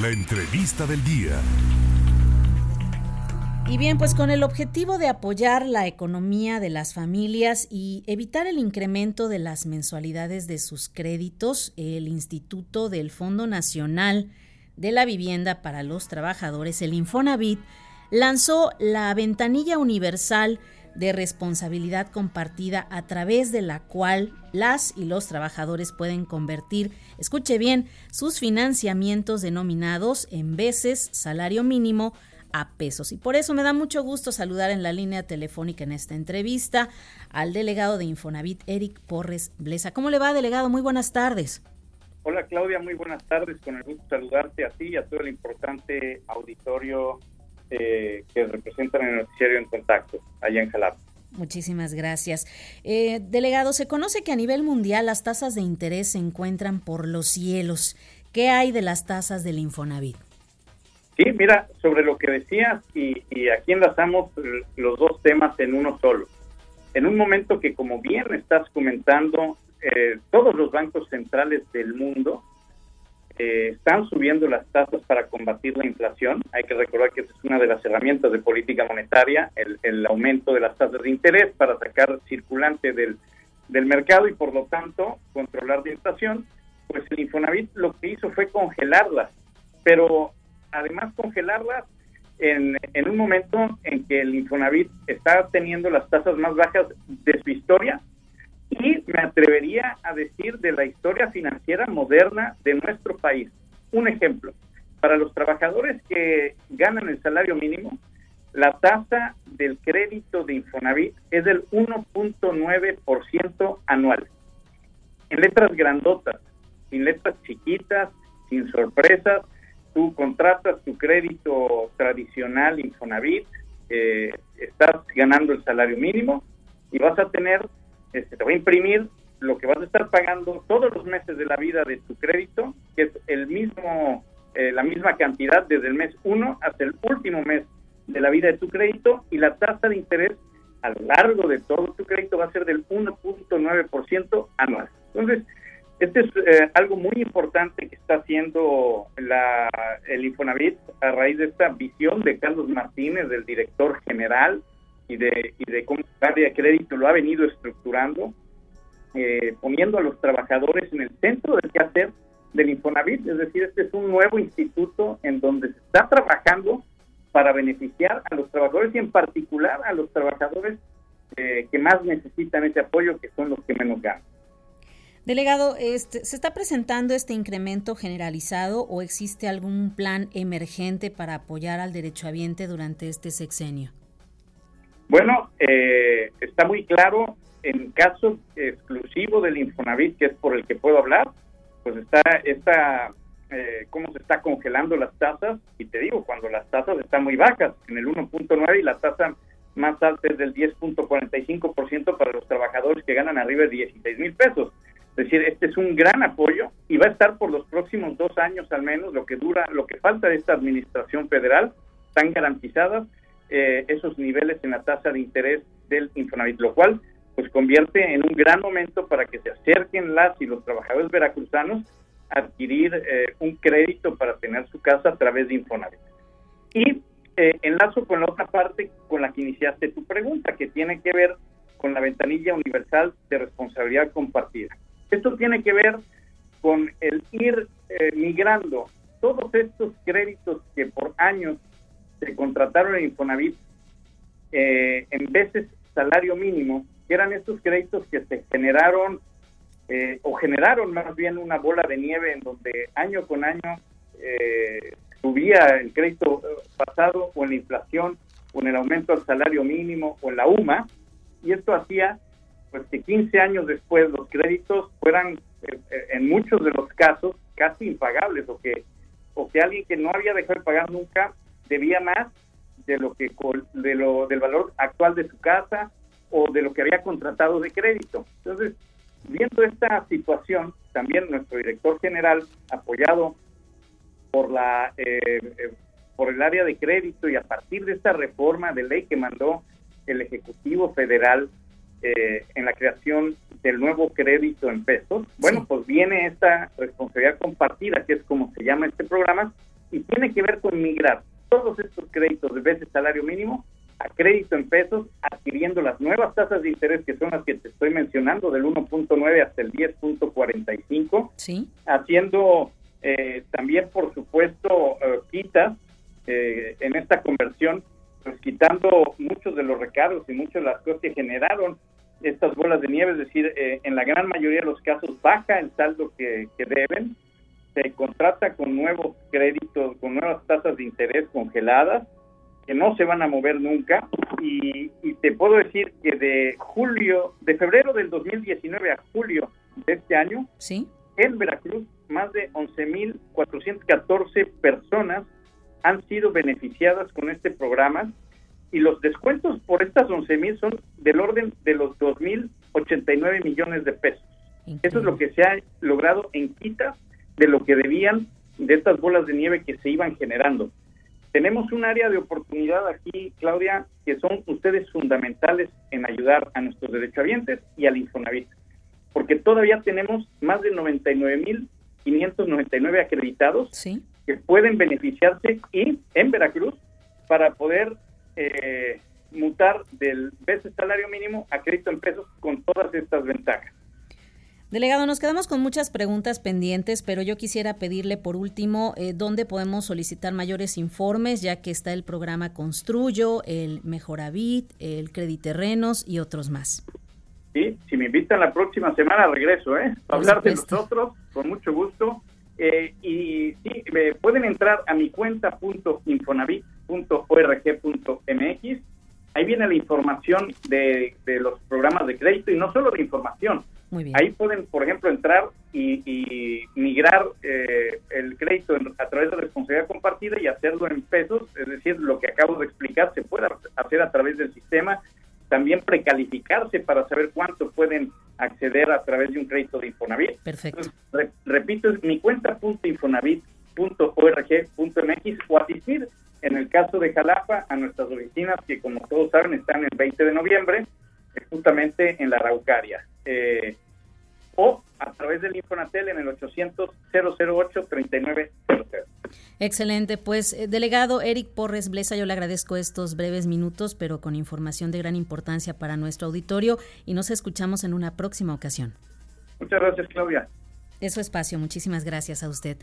La entrevista del día. Y bien, pues con el objetivo de apoyar la economía de las familias y evitar el incremento de las mensualidades de sus créditos, el Instituto del Fondo Nacional de la Vivienda para los Trabajadores, el Infonavit, lanzó la ventanilla universal de responsabilidad compartida a través de la cual las y los trabajadores pueden convertir, escuche bien, sus financiamientos denominados en veces salario mínimo a pesos. Y por eso me da mucho gusto saludar en la línea telefónica en esta entrevista al delegado de Infonavit, Eric Porres Blesa. ¿Cómo le va, delegado? Muy buenas tardes. Hola Claudia, muy buenas tardes. Con el gusto saludarte a ti y a todo el importante auditorio eh, que representan en el noticiario en contacto allá en Jalapa. Muchísimas gracias. Eh, delegado, se conoce que a nivel mundial las tasas de interés se encuentran por los cielos. ¿Qué hay de las tasas del Infonavit? Sí, mira, sobre lo que decías, y, aquí enlazamos los dos temas en uno solo. En un momento que, como bien estás comentando, eh, todos los bancos centrales del mundo eh, están subiendo las tasas para combatir la inflación. Hay que recordar que esa es una de las herramientas de política monetaria, el, aumento de las tasas de interés para sacar circulante del, del mercado y, por lo tanto, controlar la inflación. Pues el Infonavit lo que hizo fue congelarlas, pero además congelarlas en, en un momento en que el Infonavit está teniendo las tasas más bajas de su historia y me atrevería a decir de la historia financiera moderna de nuestro país. Un ejemplo, para los trabajadores que ganan el salario mínimo, la tasa del crédito de Infonavit es del 1.9% anual. En letras grandotas, sin letras chiquitas, sin sorpresas, tú contratas tu crédito tradicional Infonavit, eh, estás ganando el salario mínimo y vas a tener, este, te va a imprimir lo que vas a estar pagando todos los meses de la vida de tu crédito, que es el mismo, eh, la misma cantidad desde el mes 1 hasta el último mes de la vida de tu crédito y la tasa de interés a lo largo de todo tu crédito va a ser del 1.9% anual. Entonces, este es eh, algo muy importante que está haciendo la, el Infonavit a raíz de esta visión de Carlos Martínez, del director general, y de, y de cómo de crédito lo ha venido estructurando, eh, poniendo a los trabajadores en el centro del quehacer del Infonavit. Es decir, este es un nuevo instituto en donde se está trabajando para beneficiar a los trabajadores y en particular a los trabajadores eh, que más necesitan ese apoyo, que son los que menos ganan. Delegado, este, ¿se está presentando este incremento generalizado o existe algún plan emergente para apoyar al derechohabiente durante este sexenio? Bueno, eh, está muy claro, en caso exclusivo del Infonavit, que es por el que puedo hablar, pues está esta, eh, cómo se está congelando las tasas, y te digo, cuando las tasas están muy bajas, en el 1.9 y la tasa más alta es del 10.45% para los trabajadores que ganan arriba de 16 mil pesos. Es decir, este es un gran apoyo y va a estar por los próximos dos años al menos, lo que dura, lo que falta de esta administración federal, están garantizadas eh, esos niveles en la tasa de interés del Infonavit, lo cual pues convierte en un gran momento para que se acerquen las y los trabajadores veracruzanos a adquirir eh, un crédito para tener su casa a través de Infonavit. Y eh, enlazo con la otra parte con la que iniciaste tu pregunta, que tiene que ver con la ventanilla universal de responsabilidad compartida. Esto tiene que ver con el ir eh, migrando todos estos créditos que por años se contrataron en Infonavit eh, en veces salario mínimo, que eran estos créditos que se generaron eh, o generaron más bien una bola de nieve en donde año con año subía el crédito pasado o en la inflación o en el aumento del salario mínimo o en la UMA, y esto hacía pues que 15 años después los créditos fueran eh, eh, en muchos de los casos casi impagables o que o que alguien que no había dejado de pagar nunca debía más de lo que de lo del valor actual de su casa o de lo que había contratado de crédito. Entonces, viendo esta situación, también nuestro director general, apoyado por la eh, por el área de crédito y a partir de esta reforma de ley que mandó el Ejecutivo Federal eh, en la creación del nuevo crédito en pesos, bueno, pues viene esta responsabilidad compartida, que es como se llama este programa, y tiene que ver con migrar todos estos créditos de veces salario mínimo a crédito en pesos, adquiriendo las nuevas tasas de interés que son las que te estoy mencionando, del 1.9 hasta el 10.45, ¿Sí? haciendo eh, también, por supuesto, eh, quitas eh, en esta conversión, pues quitando muchos de los recargos y muchas de las cosas que generaron estas bolas de nieve, es decir, en la gran mayoría de los casos baja el saldo que, que deben, se contrata con nuevos créditos, con nuevas tasas de interés congeladas, que no se van a mover nunca y, te puedo decir que de julio, de febrero del 2019 a julio de este año, ¿Sí? en Veracruz más de 11.414 personas han sido beneficiadas con este programa y los descuentos por estas 11.000 son del orden de los 2.089 millones de pesos. Eso es lo que se ha logrado en quitas de lo que debían de estas bolas de nieve que se iban generando. Tenemos un área de oportunidad aquí, Claudia, que son ustedes fundamentales en ayudar a nuestros derechohabientes y al Infonavit, porque todavía tenemos más de 99.599 acreditados ¿Sí? que pueden beneficiarse y en Veracruz para poder eh, mutar del veces salario mínimo a crédito en pesos con todas estas ventajas. Delegado, nos quedamos con muchas preguntas pendientes, pero yo quisiera pedirle por último eh, dónde podemos solicitar mayores informes, ya que está el programa Construyo, el Mejoravit, el Crediterrenos y otros más. Sí, si me invitan la próxima semana regreso, ¿eh? Para hablar de nosotros, con mucho gusto. Eh, y sí, me pueden entrar a mi cuenta.infonavit.org.mx. Ahí viene la información de, de los programas de crédito y no solo de información, Ahí pueden, por ejemplo, entrar y, migrar eh, el crédito a través de responsabilidad compartida y hacerlo en pesos, es decir, lo que acabo de explicar se puede hacer a través del sistema. También precalificarse para saber cuánto pueden acceder a través de un crédito de Infonavit. Perfecto. repito, es mi cuenta.infonavit.org.mx o asistir, en el caso de Jalapa, a nuestras oficinas que, como todos saben, están el 20 de noviembre justamente en la Araucaria. Eh, o a través del Infonatel en el 800 008 3900. Excelente, pues eh, delegado Eric Porres Blesa, yo le agradezco estos breves minutos, pero con información de gran importancia para nuestro auditorio y nos escuchamos en una próxima ocasión. Muchas gracias, Claudia. Es su espacio, muchísimas gracias a usted.